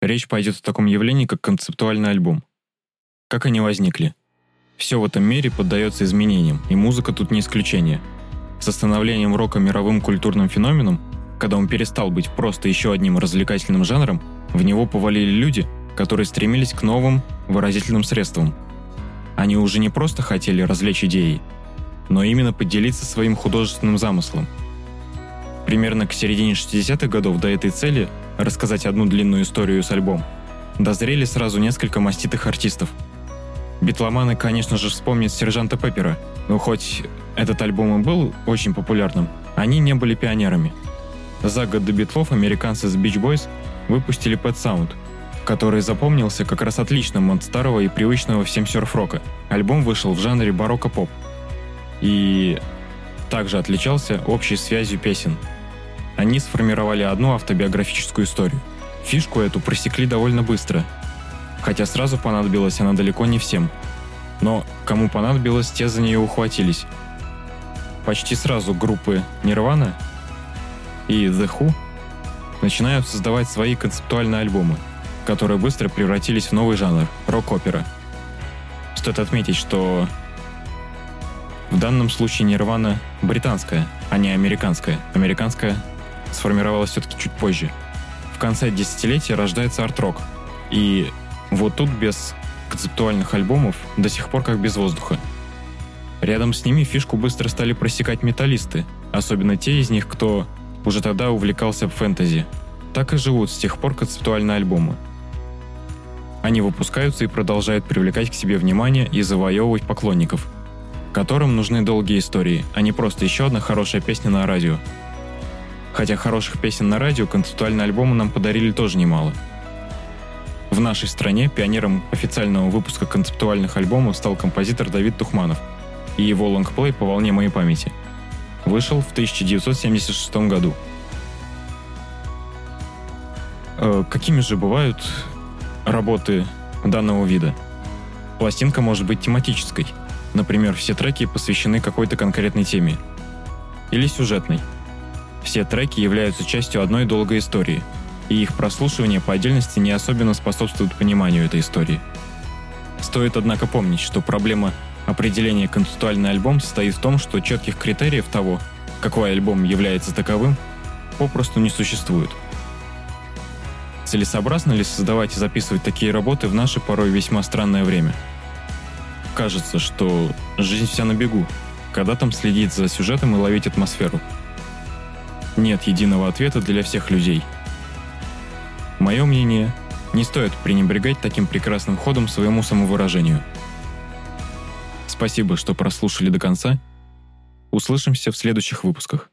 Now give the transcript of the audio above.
речь пойдет о таком явлении, как концептуальный альбом. Как они возникли? Все в этом мире поддается изменениям, и музыка тут не исключение. С становлением рока мировым культурным феноменом, когда он перестал быть просто еще одним развлекательным жанром, в него повалили люди, которые стремились к новым выразительным средствам. Они уже не просто хотели развлечь идеей, но именно поделиться своим художественным замыслом. Примерно к середине 60-х годов до этой цели рассказать одну длинную историю с альбом дозрели сразу несколько маститых артистов. Битломаны, конечно же, вспомнят Сержанта Пеппера, но хоть этот альбом и был очень популярным, они не были пионерами. За год до битлов американцы с Beach Boys выпустили Pet Sound, который запомнился как раз отличным от старого и привычного всем серф-рока. Альбом вышел в жанре барокко-поп и также отличался общей связью песен. Они сформировали одну автобиографическую историю. Фишку эту просекли довольно быстро, хотя сразу понадобилась она далеко не всем. Но кому понадобилось, те за нее ухватились. Почти сразу группы Nirvana и The Who начинают создавать свои концептуальные альбомы, которые быстро превратились в новый жанр – рок-опера. Стоит отметить, что в данном случае Нирвана британская, а не американская. Американская сформировалась все-таки чуть позже. В конце десятилетия рождается арт-рок. И вот тут без концептуальных альбомов до сих пор как без воздуха. Рядом с ними фишку быстро стали просекать металлисты, особенно те из них, кто уже тогда увлекался фэнтези. Так и живут с тех пор концептуальные альбомы. Они выпускаются и продолжают привлекать к себе внимание и завоевывать поклонников – которым нужны долгие истории, а не просто еще одна хорошая песня на радио. Хотя хороших песен на радио концептуальные альбомы нам подарили тоже немало. В нашей стране пионером официального выпуска концептуальных альбомов стал композитор Давид Тухманов, и его лонгплей «По волне моей памяти» вышел в 1976 году. Э, какими же бывают работы данного вида? Пластинка может быть тематической – Например, все треки посвящены какой-то конкретной теме. Или сюжетной. Все треки являются частью одной долгой истории, и их прослушивание по отдельности не особенно способствует пониманию этой истории. Стоит, однако, помнить, что проблема определения концептуальный альбом состоит в том, что четких критериев того, какой альбом является таковым, попросту не существует. Целесообразно ли создавать и записывать такие работы в наше порой весьма странное время – кажется, что жизнь вся на бегу. Когда там следить за сюжетом и ловить атмосферу? Нет единого ответа для всех людей. Мое мнение, не стоит пренебрегать таким прекрасным ходом своему самовыражению. Спасибо, что прослушали до конца. Услышимся в следующих выпусках.